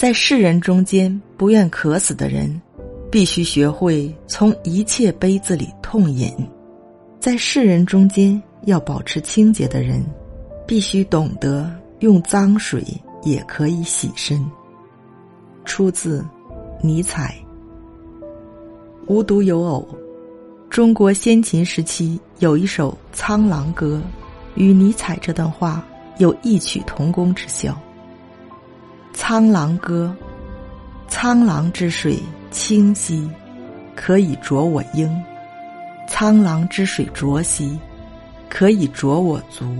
在世人中间不愿渴死的人，必须学会从一切杯子里痛饮；在世人中间要保持清洁的人，必须懂得用脏水也可以洗身。出自尼采。无独有偶，中国先秦时期有一首《苍狼歌》，与尼采这段话有异曲同工之效。《沧浪歌》：沧浪之水清兮，可以濯我缨；沧浪之水浊兮，可以濯我足。